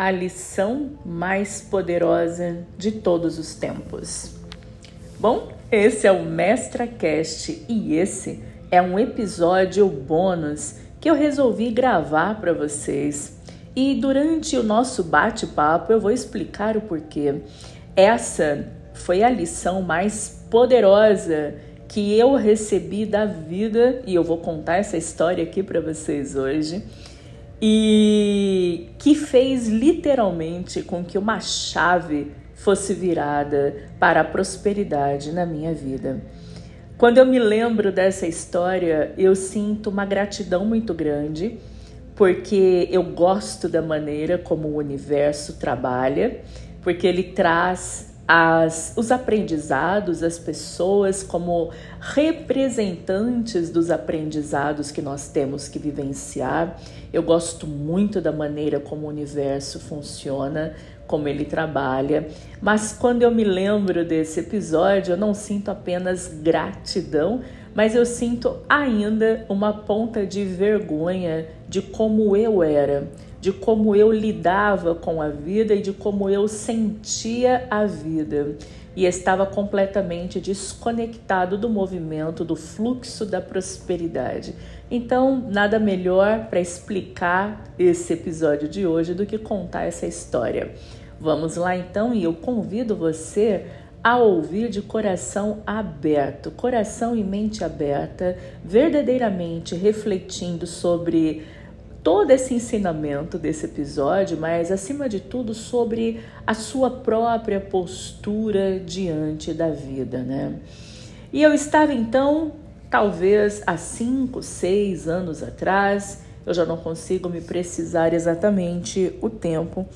a lição mais poderosa de todos os tempos. Bom, esse é o MestraCast e esse é um episódio bônus que eu resolvi gravar para vocês. E durante o nosso bate-papo eu vou explicar o porquê. Essa foi a lição mais poderosa que eu recebi da vida e eu vou contar essa história aqui para vocês hoje e que fez literalmente com que uma chave fosse virada para a prosperidade na minha vida. Quando eu me lembro dessa história, eu sinto uma gratidão muito grande, porque eu gosto da maneira como o universo trabalha, porque ele traz as, os aprendizados, as pessoas como representantes dos aprendizados que nós temos que vivenciar. Eu gosto muito da maneira como o universo funciona, como ele trabalha, mas quando eu me lembro desse episódio, eu não sinto apenas gratidão, mas eu sinto ainda uma ponta de vergonha de como eu era de como eu lidava com a vida e de como eu sentia a vida. E estava completamente desconectado do movimento, do fluxo da prosperidade. Então, nada melhor para explicar esse episódio de hoje do que contar essa história. Vamos lá então e eu convido você a ouvir de coração aberto, coração e mente aberta, verdadeiramente refletindo sobre todo esse ensinamento desse episódio, mas acima de tudo sobre a sua própria postura diante da vida, né? E eu estava então, talvez há cinco, seis anos atrás, eu já não consigo me precisar exatamente o tempo,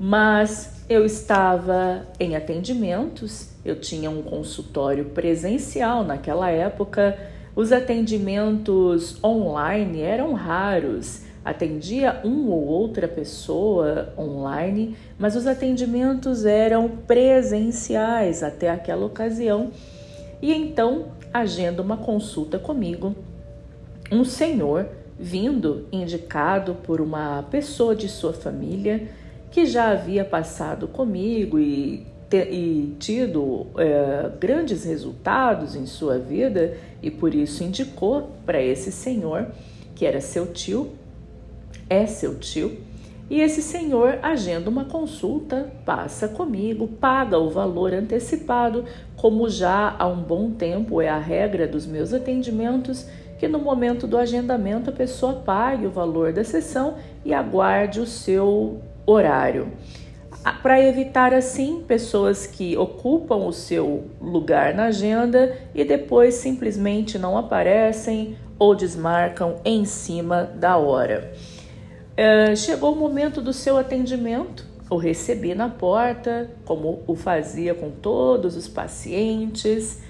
mas eu estava em atendimentos, eu tinha um consultório presencial naquela época os atendimentos online eram raros. Atendia um ou outra pessoa online, mas os atendimentos eram presenciais até aquela ocasião. E então agenda uma consulta comigo. Um senhor vindo indicado por uma pessoa de sua família que já havia passado comigo e e tido é, grandes resultados em sua vida e por isso indicou para esse senhor, que era seu tio, é seu tio, e esse senhor agenda uma consulta, passa comigo, paga o valor antecipado, como já há um bom tempo é a regra dos meus atendimentos, que no momento do agendamento a pessoa pague o valor da sessão e aguarde o seu horário para evitar assim pessoas que ocupam o seu lugar na agenda e depois simplesmente não aparecem ou desmarcam em cima da hora. É, chegou o momento do seu atendimento, o recebi na porta, como o fazia com todos os pacientes.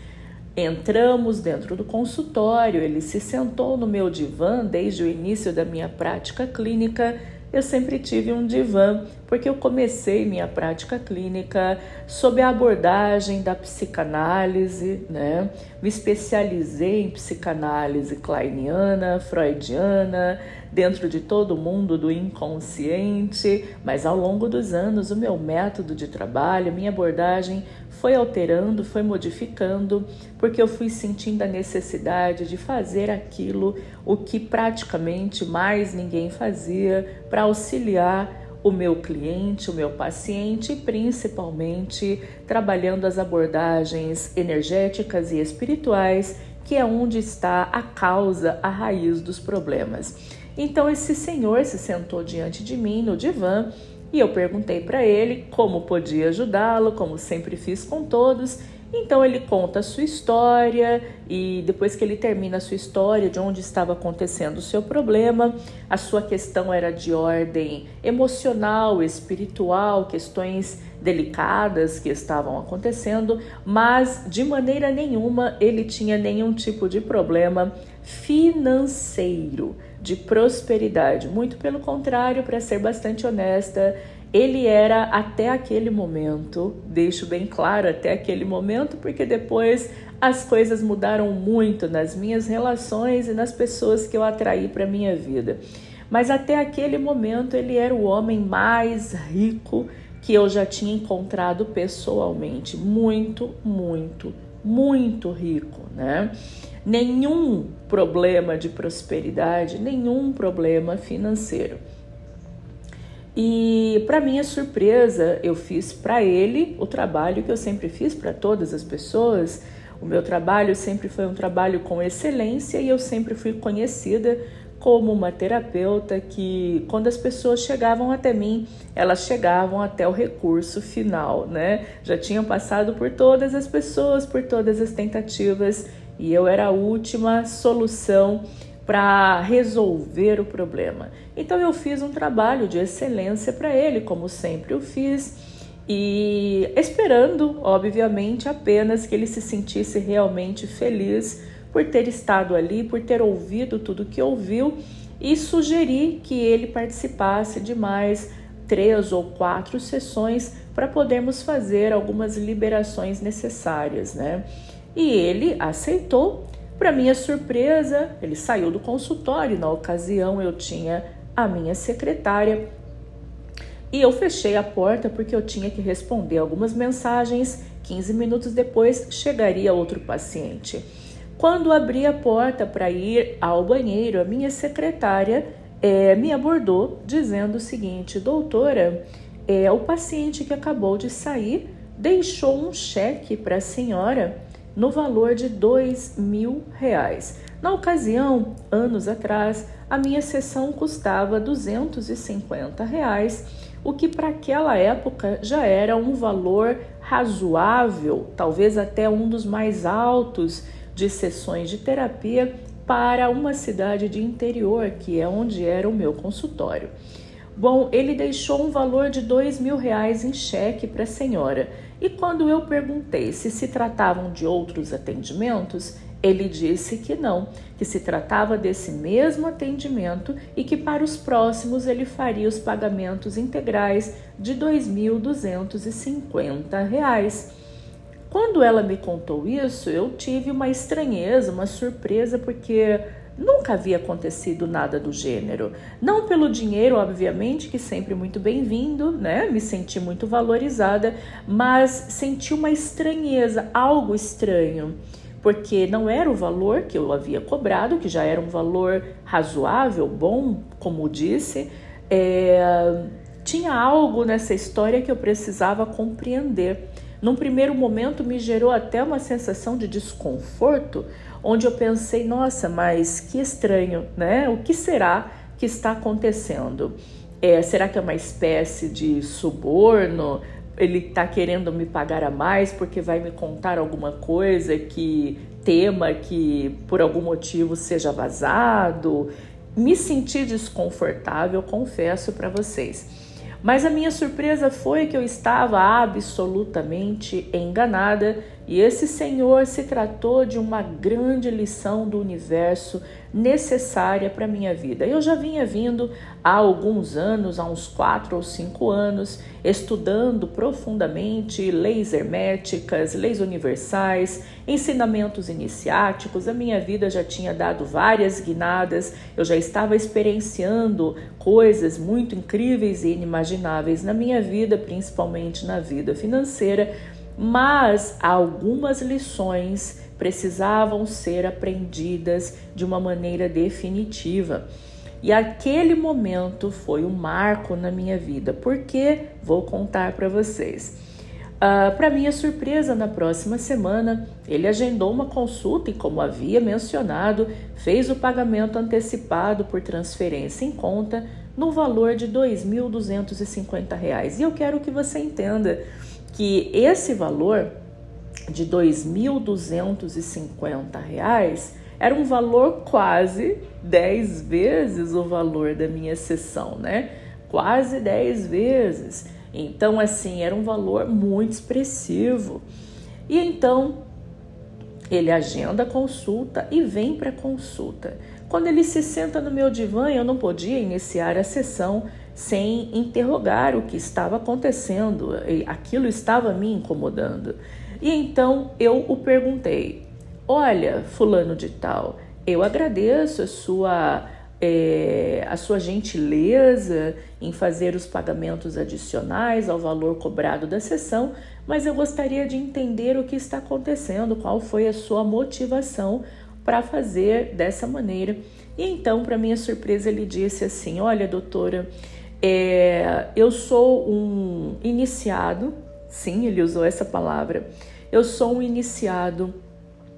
Entramos dentro do consultório, ele se sentou no meu divã desde o início da minha prática clínica eu sempre tive um divã, porque eu comecei minha prática clínica sob a abordagem da psicanálise, né? Me especializei em psicanálise kleiniana, freudiana, dentro de todo o mundo do inconsciente, mas ao longo dos anos o meu método de trabalho, minha abordagem foi alterando, foi modificando, porque eu fui sentindo a necessidade de fazer aquilo o que praticamente mais ninguém fazia para auxiliar o meu cliente, o meu paciente principalmente trabalhando as abordagens energéticas e espirituais, que é onde está a causa, a raiz dos problemas. Então esse senhor se sentou diante de mim no divã e eu perguntei para ele como podia ajudá-lo, como sempre fiz com todos. Então ele conta a sua história e depois que ele termina a sua história, de onde estava acontecendo o seu problema, a sua questão era de ordem emocional, espiritual, questões delicadas que estavam acontecendo, mas de maneira nenhuma ele tinha nenhum tipo de problema financeiro de prosperidade. Muito pelo contrário, para ser bastante honesta, ele era até aquele momento, deixo bem claro, até aquele momento, porque depois as coisas mudaram muito nas minhas relações e nas pessoas que eu atraí para minha vida. mas até aquele momento ele era o homem mais rico que eu já tinha encontrado pessoalmente. Muito, muito, muito rico, né? Nenhum problema de prosperidade, nenhum problema financeiro. E para minha surpresa, eu fiz para ele o trabalho que eu sempre fiz para todas as pessoas. O meu trabalho sempre foi um trabalho com excelência e eu sempre fui conhecida como uma terapeuta que, quando as pessoas chegavam até mim, elas chegavam até o recurso final, né? Já tinham passado por todas as pessoas, por todas as tentativas e eu era a última solução para resolver o problema. Então eu fiz um trabalho de excelência para ele, como sempre eu fiz, e esperando, obviamente, apenas que ele se sentisse realmente feliz por ter estado ali, por ter ouvido tudo que ouviu e sugeri que ele participasse de mais três ou quatro sessões para podermos fazer algumas liberações necessárias, né? E ele aceitou. Para minha surpresa, ele saiu do consultório. Na ocasião, eu tinha a minha secretária e eu fechei a porta porque eu tinha que responder algumas mensagens. 15 minutos depois, chegaria outro paciente. Quando abri a porta para ir ao banheiro, a minha secretária é, me abordou dizendo o seguinte: Doutora, é, o paciente que acabou de sair deixou um cheque para a senhora no valor de dois mil reais. Na ocasião, anos atrás, a minha sessão custava 250 reais, o que para aquela época já era um valor razoável, talvez até um dos mais altos de sessões de terapia para uma cidade de interior, que é onde era o meu consultório. Bom, ele deixou um valor de dois mil reais em cheque para a senhora. E quando eu perguntei se se tratavam de outros atendimentos, ele disse que não, que se tratava desse mesmo atendimento e que para os próximos ele faria os pagamentos integrais de R$ 2.250. Quando ela me contou isso, eu tive uma estranheza, uma surpresa, porque nunca havia acontecido nada do gênero. Não pelo dinheiro, obviamente, que sempre muito bem-vindo, né? Me senti muito valorizada, mas senti uma estranheza, algo estranho, porque não era o valor que eu havia cobrado, que já era um valor razoável, bom, como disse. É, tinha algo nessa história que eu precisava compreender. Num primeiro momento me gerou até uma sensação de desconforto, onde eu pensei, nossa, mas que estranho, né? O que será que está acontecendo? É, será que é uma espécie de suborno? Ele está querendo me pagar a mais porque vai me contar alguma coisa que tema que por algum motivo seja vazado? Me senti desconfortável, confesso para vocês. Mas a minha surpresa foi que eu estava absolutamente enganada e esse Senhor se tratou de uma grande lição do universo necessária para minha vida. Eu já vinha vindo há alguns anos, há uns quatro ou cinco anos, estudando profundamente leis herméticas, leis universais, ensinamentos iniciáticos. A minha vida já tinha dado várias guinadas, eu já estava experienciando coisas muito incríveis e inimagináveis na minha vida, principalmente na vida financeira, mas algumas lições precisavam ser aprendidas de uma maneira definitiva. E aquele momento foi um marco na minha vida, porque vou contar para vocês. Uh, para minha surpresa, na próxima semana, ele agendou uma consulta e, como havia mencionado, fez o pagamento antecipado por transferência em conta no valor de R$ 2.250. E eu quero que você entenda que esse valor de R$ 2.250 era um valor quase 10 vezes o valor da minha sessão, né? Quase 10 vezes. Então, assim, era um valor muito expressivo. E então, ele agenda a consulta e vem para a consulta. Quando ele se senta no meu divã, eu não podia iniciar a sessão sem interrogar o que estava acontecendo. Aquilo estava me incomodando. E então eu o perguntei: Olha, Fulano de Tal, eu agradeço a sua é, a sua gentileza em fazer os pagamentos adicionais ao valor cobrado da sessão, mas eu gostaria de entender o que está acontecendo, qual foi a sua motivação para fazer dessa maneira. E então, para minha surpresa, ele disse assim: Olha, doutora, é, eu sou um iniciado, sim, ele usou essa palavra, eu sou um iniciado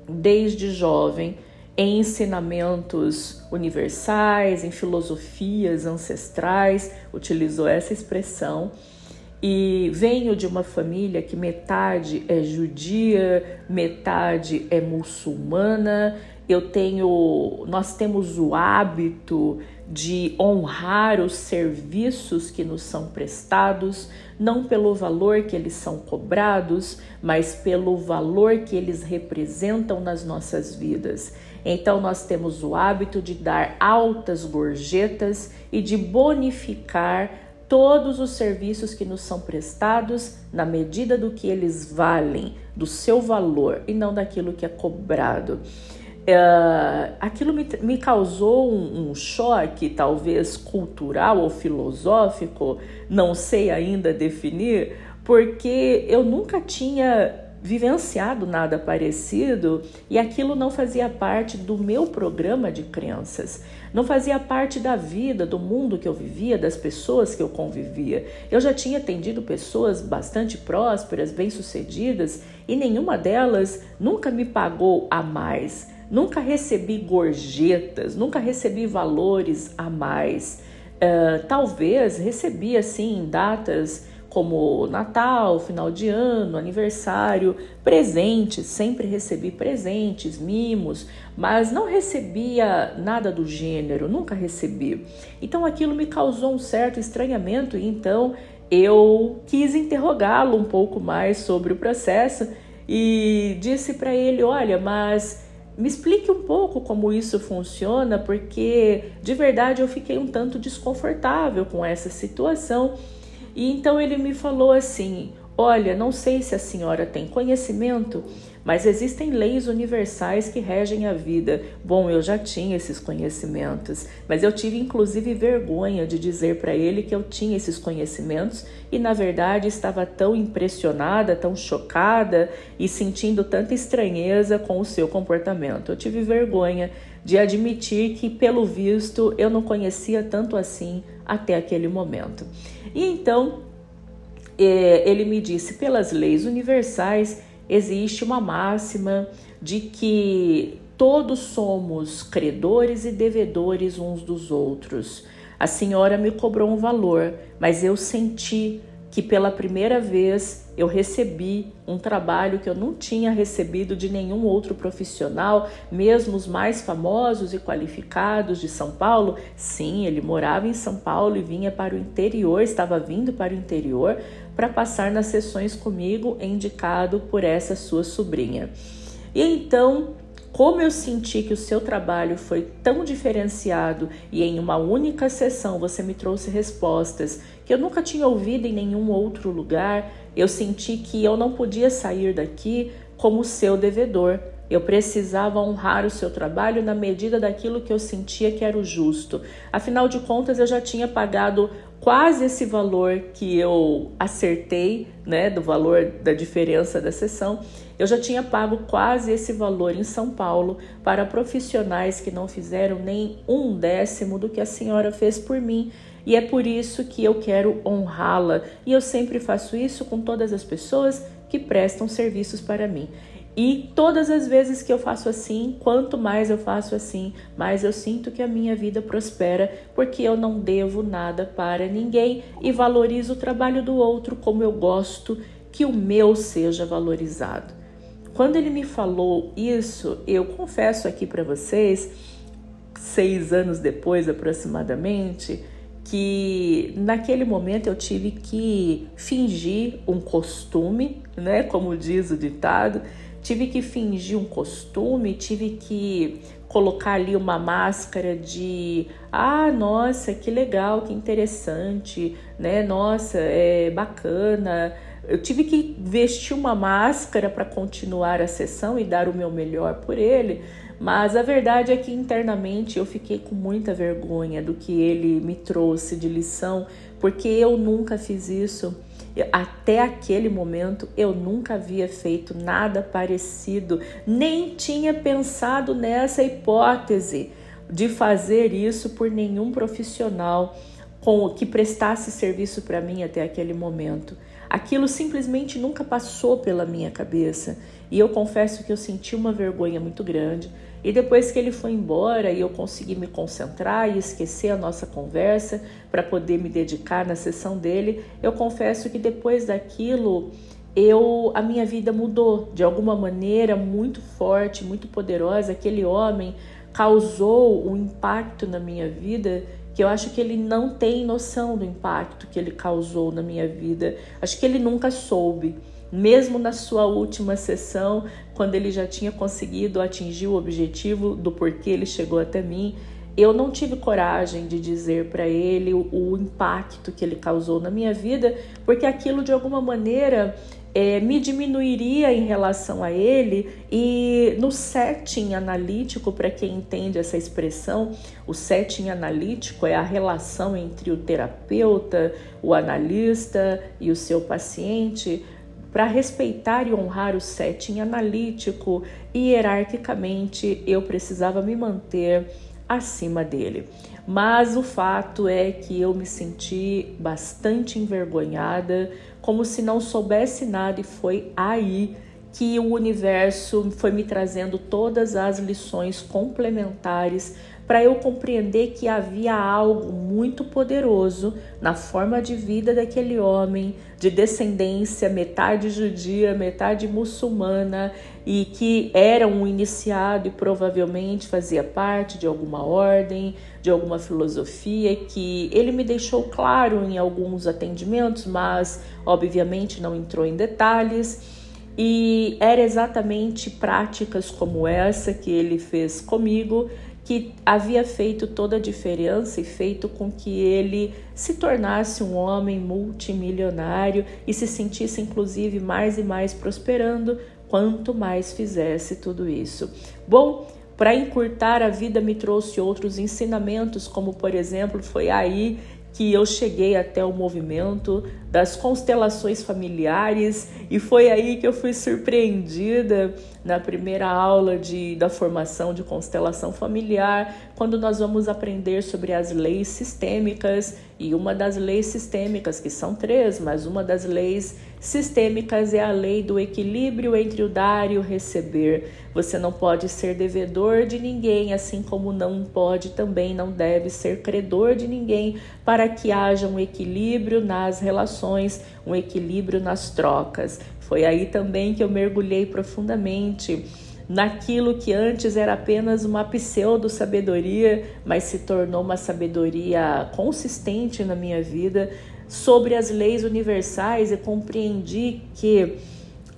desde jovem em ensinamentos universais, em filosofias ancestrais, utilizou essa expressão. E venho de uma família que metade é judia, metade é muçulmana. Eu tenho, nós temos o hábito de honrar os serviços que nos são prestados, não pelo valor que eles são cobrados, mas pelo valor que eles representam nas nossas vidas. Então, nós temos o hábito de dar altas gorjetas e de bonificar todos os serviços que nos são prestados na medida do que eles valem, do seu valor e não daquilo que é cobrado. Uh, aquilo me, me causou um, um, choque, talvez cultural ou filosófico, não sei ainda definir, porque eu nunca tinha vivenciado nada parecido e aquilo não fazia parte do meu programa de crenças, não fazia parte da vida, do mundo que eu vivia, das pessoas que eu convivia. Eu já tinha atendido pessoas bastante prósperas, bem-sucedidas e nenhuma delas nunca me pagou a mais, nunca recebi gorjetas, nunca recebi valores a mais. Uh, talvez recebi assim datas como Natal, final de ano, aniversário, presentes, sempre recebi presentes, mimos, mas não recebia nada do gênero, nunca recebi. Então aquilo me causou um certo estranhamento e então eu quis interrogá-lo um pouco mais sobre o processo e disse para ele: Olha, mas me explique um pouco como isso funciona, porque de verdade eu fiquei um tanto desconfortável com essa situação. E então ele me falou assim: Olha, não sei se a senhora tem conhecimento, mas existem leis universais que regem a vida. Bom, eu já tinha esses conhecimentos, mas eu tive inclusive vergonha de dizer para ele que eu tinha esses conhecimentos e, na verdade, estava tão impressionada, tão chocada e sentindo tanta estranheza com o seu comportamento. Eu tive vergonha de admitir que, pelo visto, eu não conhecia tanto assim até aquele momento. E então é, ele me disse: pelas leis universais existe uma máxima de que todos somos credores e devedores uns dos outros. A senhora me cobrou um valor, mas eu senti que pela primeira vez eu recebi um trabalho que eu não tinha recebido de nenhum outro profissional, mesmo os mais famosos e qualificados de São Paulo. Sim, ele morava em São Paulo e vinha para o interior, estava vindo para o interior para passar nas sessões comigo, indicado por essa sua sobrinha. E então como eu senti que o seu trabalho foi tão diferenciado e em uma única sessão você me trouxe respostas que eu nunca tinha ouvido em nenhum outro lugar, eu senti que eu não podia sair daqui como seu devedor. Eu precisava honrar o seu trabalho na medida daquilo que eu sentia que era o justo. Afinal de contas, eu já tinha pagado quase esse valor que eu acertei, né, do valor da diferença da sessão, eu já tinha pago quase esse valor em São Paulo para profissionais que não fizeram nem um décimo do que a senhora fez por mim. E é por isso que eu quero honrá-la. E eu sempre faço isso com todas as pessoas que prestam serviços para mim. E todas as vezes que eu faço assim, quanto mais eu faço assim, mais eu sinto que a minha vida prospera, porque eu não devo nada para ninguém e valorizo o trabalho do outro como eu gosto que o meu seja valorizado. Quando ele me falou isso, eu confesso aqui para vocês, seis anos depois aproximadamente, que naquele momento eu tive que fingir um costume, né, como diz o ditado, tive que fingir um costume, tive que colocar ali uma máscara de ah, nossa, que legal, que interessante, né? Nossa, é bacana. Eu tive que vestir uma máscara para continuar a sessão e dar o meu melhor por ele, Mas a verdade é que internamente eu fiquei com muita vergonha do que ele me trouxe de lição, porque eu nunca fiz isso. Até aquele momento eu nunca havia feito nada parecido, nem tinha pensado nessa hipótese de fazer isso por nenhum profissional com que prestasse serviço para mim até aquele momento. Aquilo simplesmente nunca passou pela minha cabeça e eu confesso que eu senti uma vergonha muito grande. E depois que ele foi embora e eu consegui me concentrar e esquecer a nossa conversa para poder me dedicar na sessão dele, eu confesso que depois daquilo eu a minha vida mudou de alguma maneira muito forte, muito poderosa. Aquele homem causou um impacto na minha vida que eu acho que ele não tem noção do impacto que ele causou na minha vida. Acho que ele nunca soube. Mesmo na sua última sessão, quando ele já tinha conseguido atingir o objetivo do porquê ele chegou até mim, eu não tive coragem de dizer para ele o, o, impacto que ele causou na minha vida, porque aquilo de alguma maneira é, me diminuiria em relação a ele e no setting analítico, para quem entende essa expressão, o setting analítico é a relação entre o terapeuta, o analista e o seu paciente. Para respeitar e honrar o setting analítico, hierarquicamente eu precisava me manter acima dele. Mas o fato é que eu me senti bastante envergonhada, como se não soubesse nada, e foi aí que o universo foi me trazendo todas as lições complementares para eu compreender que havia algo muito poderoso na forma de vida daquele homem, de descendência metade judia, metade muçulmana, e que era um iniciado e provavelmente fazia parte de alguma ordem, de alguma filosofia, que ele me deixou claro em alguns atendimentos, mas obviamente não entrou em detalhes. E era exatamente práticas como essa que ele fez comigo que havia feito toda a diferença e feito com que ele se tornasse um homem multimilionário e se sentisse inclusive mais e mais prosperando quanto mais fizesse tudo isso. Bom, para encurtar a vida me trouxe outros ensinamentos, como por exemplo, foi aí que eu cheguei até o movimento das constelações familiares e foi aí que eu fui surpreendida na primeira aula de, da formação de constelação familiar, quando nós vamos aprender sobre as leis sistêmicas e uma das leis sistêmicas, que são três, mas uma das leis sistêmicas é a lei do equilíbrio entre o dar e o receber. Você não pode ser devedor de ninguém, assim como não pode também não deve ser credor de ninguém, para que haja um equilíbrio nas relações, um equilíbrio nas trocas. Foi aí também que eu mergulhei profundamente naquilo que antes era apenas uma pseudo-sabedoria, mas se tornou uma sabedoria consistente na minha vida sobre as leis universais e compreendi que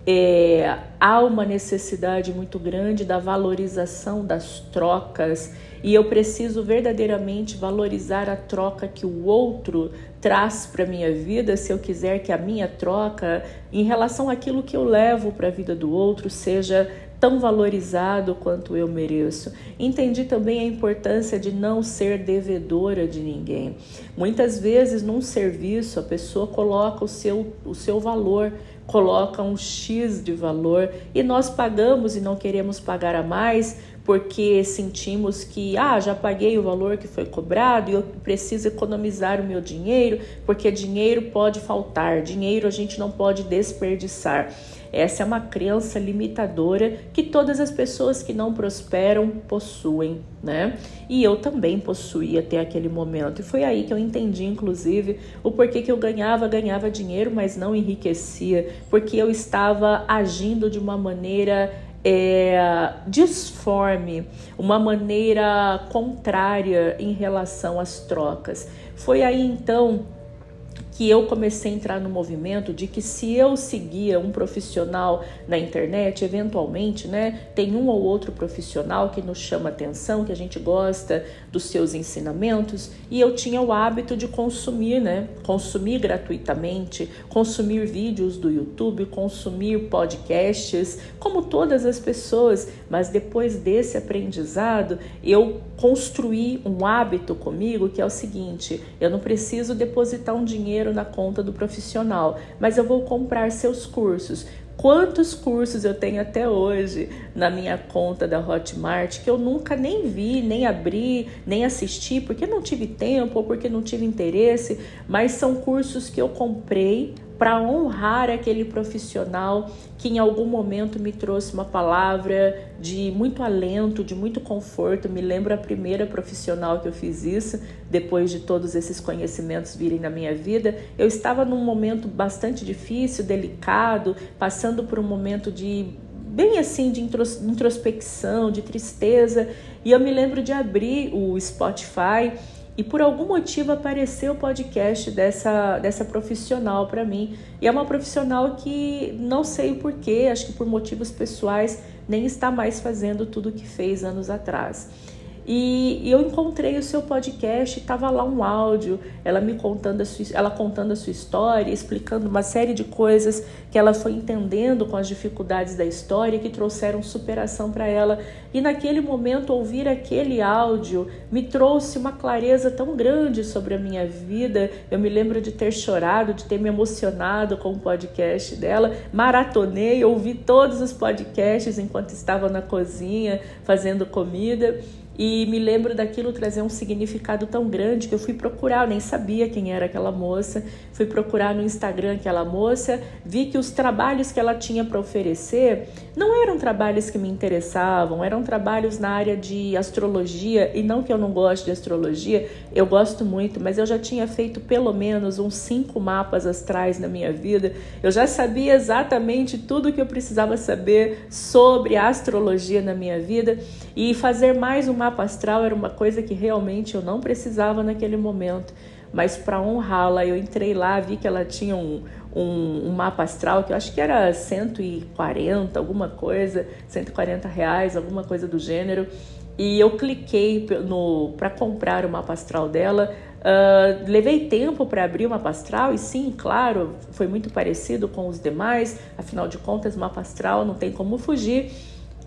é, há uma necessidade muito grande da valorização das trocas e eu preciso verdadeiramente valorizar a troca que o outro traz para minha vida, se eu quiser que a minha troca em relação àquilo que eu levo para a vida do outro seja tão valorizado quanto eu mereço. Entendi também a importância de não ser devedora de ninguém. Muitas vezes, num serviço, a pessoa coloca o seu, o seu valor, coloca um X de valor e nós pagamos e não queremos pagar a mais porque sentimos que ah, já paguei o valor que foi cobrado e eu preciso economizar o meu dinheiro, porque dinheiro pode faltar, dinheiro a gente não pode desperdiçar. Essa é uma crença limitadora que todas as pessoas que não prosperam possuem, né? E eu também possuía até aquele momento. E foi aí que eu entendi, inclusive, o porquê que eu ganhava, ganhava dinheiro, mas não enriquecia, porque eu estava agindo de uma maneira é, disforme, uma maneira contrária em relação às trocas. Foi aí então que eu comecei a entrar no movimento de que se eu seguia um profissional na internet, eventualmente, né, tem um ou outro profissional que nos chama atenção, que a gente gosta dos seus ensinamentos, e eu tinha o hábito de consumir, né, consumir gratuitamente, consumir vídeos do YouTube, consumir podcasts, como todas as pessoas, mas depois desse aprendizado, eu construí um hábito comigo que é o seguinte: eu não preciso depositar um dinheiro na conta do profissional, mas eu vou comprar seus cursos. Quantos cursos eu tenho até hoje na minha conta da Hotmart que eu nunca nem vi, nem abri, nem assisti, porque não tive tempo ou porque não tive interesse, mas são cursos que eu comprei para honrar aquele profissional que em algum momento me trouxe uma palavra de muito alento, de muito conforto. Me lembro a primeira profissional que eu fiz isso, depois de todos esses conhecimentos virem na minha vida. Eu estava num momento bastante difícil, delicado, passando por um momento de bem assim de introspecção, de tristeza, e eu me lembro de abrir o Spotify e por algum motivo apareceu o podcast dessa, dessa profissional para mim. E é uma profissional que não sei o porquê, acho que por motivos pessoais nem está mais fazendo tudo o que fez anos atrás. E, eu encontrei o seu podcast, estava lá um áudio, ela me contando a sua, ela contando a sua história, explicando uma série de coisas que ela foi entendendo com as dificuldades da história que trouxeram superação para ela. E naquele momento ouvir aquele áudio me trouxe uma clareza tão grande sobre a minha vida. Eu me lembro de ter chorado, de ter me emocionado com o podcast dela. Maratonei, ouvi todos os podcasts enquanto estava na cozinha fazendo comida e me lembro daquilo trazer um significado tão grande que eu fui procurar, eu nem sabia quem era aquela moça, fui procurar no Instagram aquela moça, vi que os trabalhos que ela tinha para oferecer não eram trabalhos que me interessavam, eram trabalhos na área de astrologia, e não que eu não goste de astrologia, eu gosto muito, mas eu já tinha feito pelo menos uns cinco mapas astrais na minha vida, eu já sabia exatamente tudo o que eu precisava saber sobre astrologia na minha vida, e fazer mais uma mapa astral era uma coisa que realmente eu não precisava naquele momento, mas para honrá-la, eu entrei lá, vi que ela tinha um, um, um, mapa astral que eu acho que era 140, alguma coisa, 140 reais, alguma coisa do gênero. E eu cliquei para comprar o mapa astral dela. Uh, levei tempo para abrir o mapa astral e sim, claro, foi muito parecido com os demais. Afinal de contas, mapa astral não tem como fugir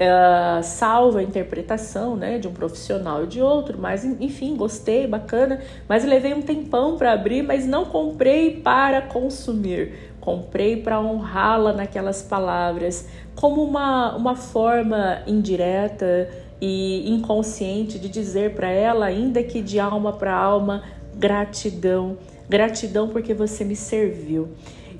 uh, salva a interpretação né, de um profissional e de outro, mas enfim, gostei, bacana, mas levei um tempão para abrir, mas não comprei para consumir, comprei para honrá-la naquelas palavras, como uma, uma forma indireta e inconsciente de dizer para ela, ainda que de alma para alma, gratidão, gratidão porque você me serviu.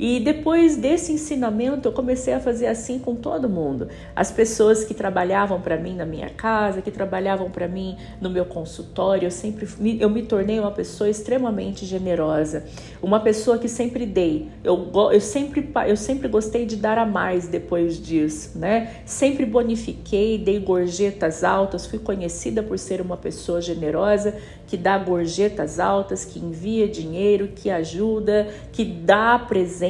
E depois desse ensinamento, eu comecei a fazer assim com todo mundo. As pessoas que trabalhavam para mim na minha casa, que trabalhavam para mim no meu consultório, eu sempre eu me tornei uma pessoa extremamente generosa, uma pessoa que sempre dei. Eu, eu sempre eu sempre gostei de dar a mais depois disso, né? Sempre bonifiquei, dei gorjetas altas, fui conhecida por ser uma pessoa generosa que dá gorjetas altas, que envia dinheiro, que ajuda, que dá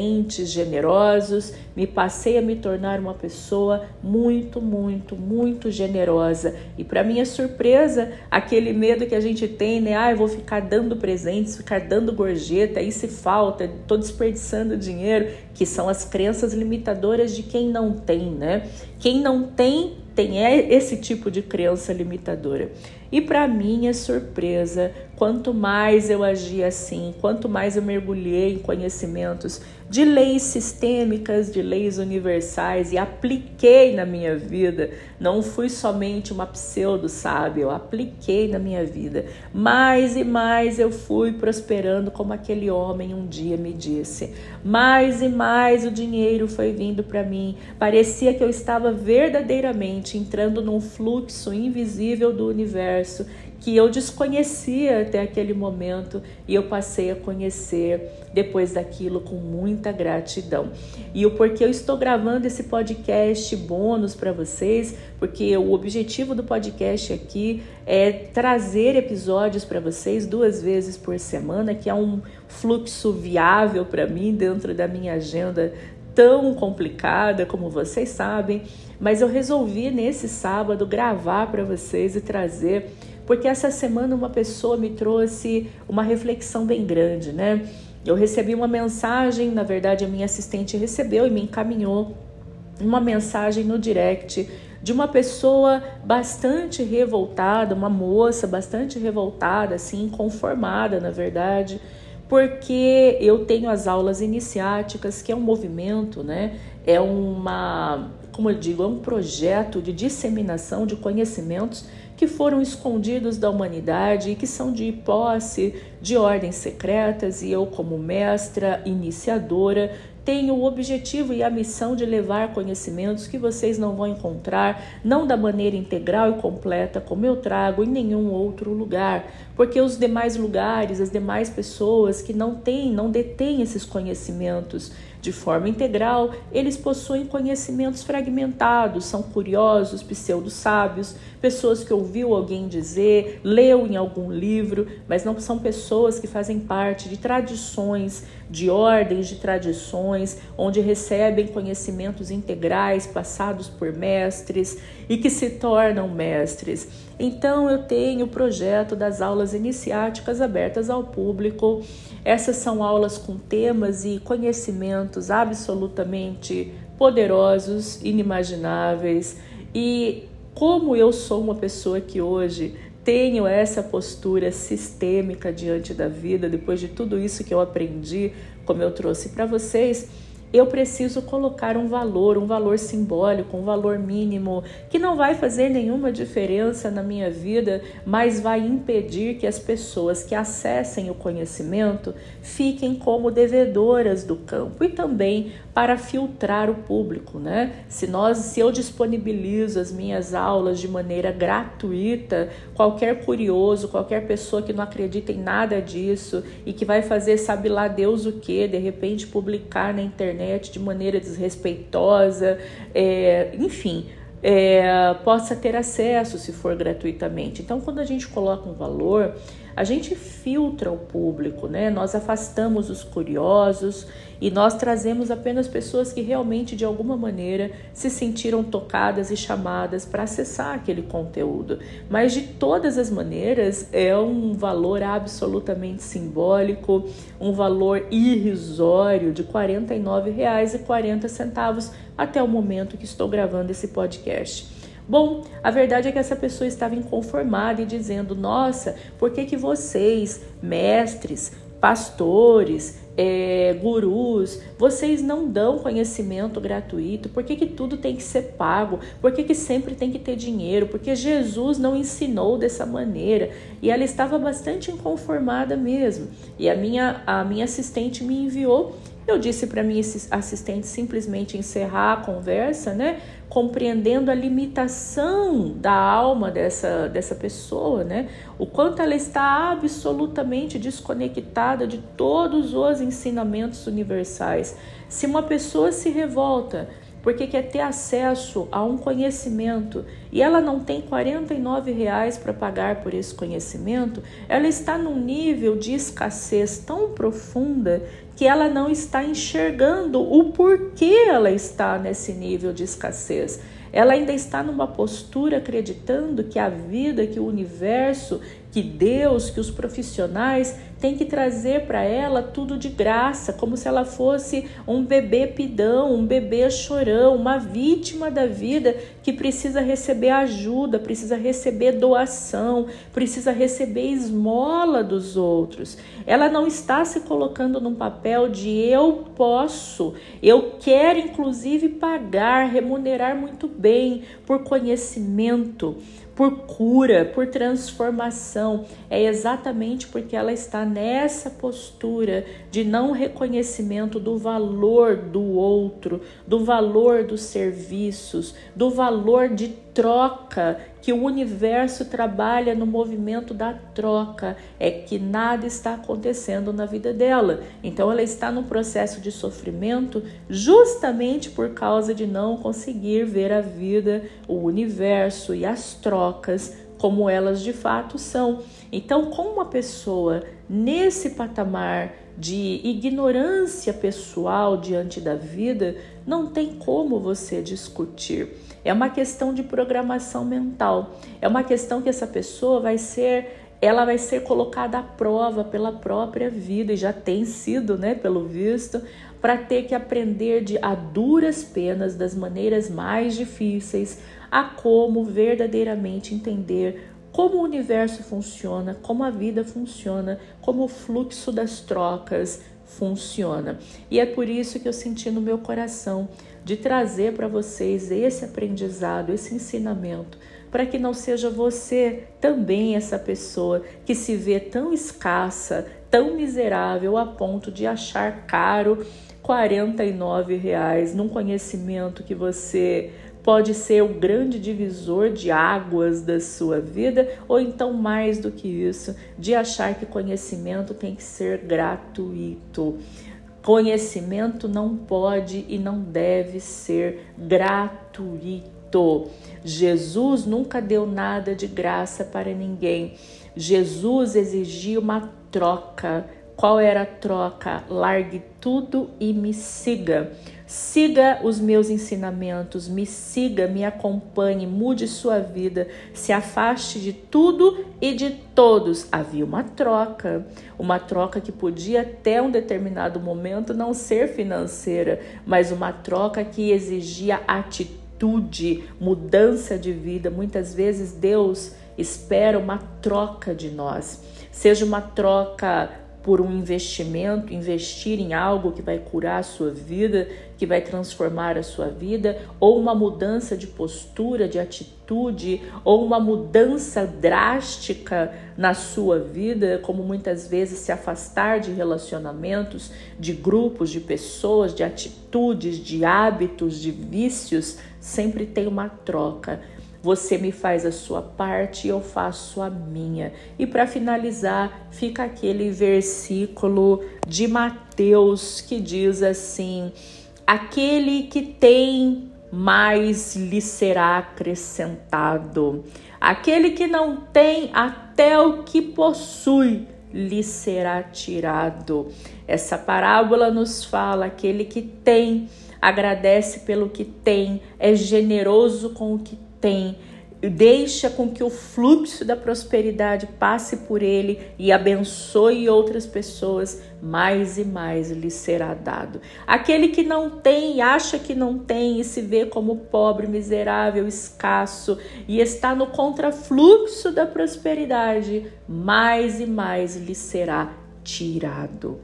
presentes generosos. Me passei a me tornar uma pessoa muito, muito, muito generosa. E para minha surpresa, aquele medo que a gente tem, né? Ah, eu vou ficar dando presentes, ficar dando gorjeta, aí se falta, tô desperdiçando dinheiro, que são as crenças limitadoras de quem não tem, né? Quem não tem tem esse tipo de crença limitadora. E para minha surpresa, quanto mais eu agi assim, quanto mais eu mergulhei em conhecimentos de leis sistêmicas, de leis universais e apliquei na minha vida, não fui somente uma pseudo sábia, eu apliquei na minha vida. Mais e mais eu fui prosperando como aquele homem um dia me disse. Mais e mais o dinheiro foi vindo para mim. Parecia que eu estava verdadeiramente entrando num fluxo invisível do universo que eu desconhecia até aquele momento e eu passei a conhecer depois daquilo com muita gratidão. E o porquê eu estou gravando esse podcast bônus para vocês, porque o objetivo do podcast aqui é trazer episódios para vocês duas vezes por semana, que é um fluxo viável para mim dentro da minha agenda tão complicada, como vocês sabem, mas eu resolvi nesse sábado gravar para vocês e trazer, porque essa semana uma pessoa me trouxe uma reflexão bem grande, né? Eu recebi uma mensagem, na verdade a minha assistente recebeu e me encaminhou uma mensagem no direct de uma pessoa bastante revoltada, uma moça bastante revoltada, assim, inconformada, na verdade, porque eu tenho as aulas iniciáticas, que é um movimento, né? É uma, como eu digo, é um projeto de disseminação de conhecimentos que foram escondidos da humanidade e que são de posse de ordens secretas, e eu, como mestra iniciadora, tenho o objetivo e a missão de levar conhecimentos que vocês não vão encontrar, não da maneira integral e completa como eu trago em nenhum outro lugar, porque os demais lugares, as demais pessoas que não têm, não detêm esses conhecimentos de forma integral, eles possuem conhecimentos fragmentados, são curiosos, pseudo-sábios, pessoas que ouviu alguém dizer, leu em algum livro, mas não são pessoas que fazem parte de tradições, de ordens de tradições, onde recebem conhecimentos integrais passados por mestres e que se tornam mestres. Então eu tenho o projeto das aulas iniciáticas abertas ao público. Essas são aulas com temas e conhecimentos absolutamente poderosos, inimagináveis. E como eu sou uma pessoa que hoje tenho essa postura sistêmica diante da vida, depois de tudo isso que eu aprendi, como eu trouxe para vocês, eu preciso colocar um valor, um valor simbólico, um valor mínimo, que não vai fazer nenhuma diferença na minha vida, mas vai impedir que as pessoas que acessem o conhecimento fiquem como devedoras do campo e também para filtrar o público, né? Se nós, se eu disponibilizo as minhas aulas de maneira gratuita, qualquer curioso, qualquer pessoa que não acredita em nada disso e que vai fazer sabe lá Deus o que, de repente publicar na internet de maneira desrespeitosa, é, enfim, é, possa ter acesso se for gratuitamente. Então, quando a gente coloca um valor, a gente filtra o público, né? Nós afastamos os curiosos e nós trazemos apenas pessoas que realmente de alguma maneira se sentiram tocadas e chamadas para acessar aquele conteúdo. Mas de todas as maneiras é um valor absolutamente simbólico, um valor irrisório de R$ 49,40 até o momento que estou gravando esse podcast. Bom, a verdade é que essa pessoa estava inconformada e dizendo: Nossa, por que, que vocês, mestres, pastores, é, gurus, vocês não dão conhecimento gratuito? Por que, que tudo tem que ser pago? Por que, que sempre tem que ter dinheiro? Porque Jesus não ensinou dessa maneira. E ela estava bastante inconformada mesmo. E a minha, a minha assistente me enviou eu disse para minha assistente simplesmente encerrar a conversa, né? Compreendendo a limitação da alma dessa, dessa pessoa, né? O quanto ela está absolutamente desconectada de todos os ensinamentos universais. Se uma pessoa se revolta porque quer ter acesso a um conhecimento e ela não tem 49 reais para pagar por esse conhecimento, ela está num nível de escassez tão profunda que ela não está enxergando o porquê ela está nesse nível de escassez. Ela ainda está numa postura acreditando que a vida, que o universo, que Deus, que os profissionais têm que trazer para ela tudo de graça, como se ela fosse um bebê pidão, um bebê chorão, uma vítima da vida que precisa receber ajuda, precisa receber doação, precisa receber esmola dos outros. Ela não está se colocando num papel de eu posso, eu quero inclusive pagar, remunerar muito bem por conhecimento por cura, por transformação. É exatamente porque ela está nessa postura de não reconhecimento do valor do outro, do valor dos serviços, do valor de troca, que o universo trabalha no movimento da troca, é que nada está acontecendo na vida dela. Então ela está no processo de sofrimento justamente por causa de não conseguir ver a vida, o universo e as trocas como elas de fato são. Então, com uma pessoa nesse patamar de ignorância pessoal diante da vida, não tem como você discutir. É uma questão de programação mental. É uma questão que essa pessoa vai ser ela vai ser colocada à prova pela própria vida e já tem sido, né, pelo visto, para ter que aprender de a duras penas das maneiras mais difíceis a como verdadeiramente entender como o universo funciona, como a vida funciona, como o fluxo das trocas funciona. E é por isso que eu senti no meu coração de trazer para vocês esse aprendizado, esse ensinamento, para que não seja você também essa pessoa que se vê tão escassa, tão miserável a ponto de achar caro 49 reais num conhecimento que você pode ser o grande divisor de águas da sua vida, ou então mais do que isso, de achar que conhecimento tem que ser gratuito. Conhecimento não pode e não deve ser gratuito. Jesus nunca deu nada de graça para ninguém. Jesus exigia uma troca. Qual era a troca? Largue tudo e me siga. Siga os meus ensinamentos, me siga, me acompanhe, mude sua vida, se afaste de tudo e de todos. Havia uma troca, uma troca que podia até um determinado momento não ser financeira, mas uma troca que exigia atitude, mudança de vida. Muitas vezes Deus espera uma troca de nós, seja uma troca por um investimento, investir em algo que vai curar a sua vida, que vai transformar a sua vida, ou uma mudança de postura, de atitude, ou uma mudança drástica na sua vida, como muitas vezes se afastar de relacionamentos, de grupos, de pessoas, de atitudes, de hábitos, de vícios, sempre tem uma troca. Você me faz a sua parte e eu faço a minha. E para finalizar, fica aquele versículo de Mateus que diz assim: Aquele que tem mais lhe será acrescentado. Aquele que não tem, até o que possui lhe será tirado. Essa parábola nos fala: aquele que tem, agradece pelo que tem, é generoso com o que tem. Deixa com que o fluxo da prosperidade passe por ele e abençoe outras pessoas, mais e mais lhe será dado. Aquele que não tem, acha que não tem e se vê como pobre, miserável, escasso e está no contrafluxo da prosperidade, mais e mais lhe será tirado.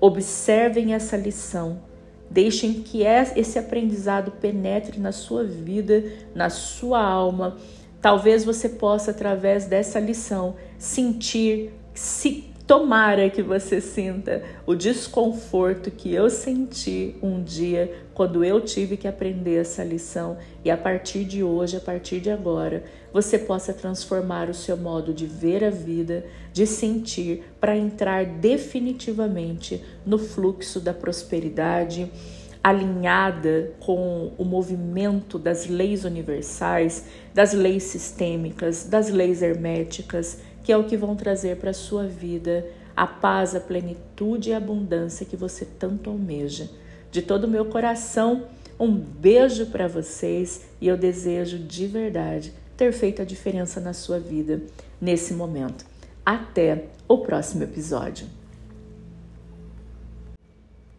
Observem essa lição Deixem que esse aprendizado penetre na sua vida, na sua alma. Talvez você possa, através dessa lição, sentir, se tomara que você sinta o desconforto que eu senti um dia quando eu tive que aprender essa lição. E a partir de hoje, a partir de agora, você possa transformar o seu modo de ver a vida, de sentir, para entrar definitivamente no fluxo da prosperidade, alinhada com o movimento das leis universais, das leis sistêmicas, das leis herméticas, que é o que vão trazer para a sua vida a paz, a plenitude e a abundância que você tanto almeja. De todo o meu coração, um beijo para vocês e eu desejo de verdade ter feito a diferença na sua vida nesse momento. Até o próximo episódio.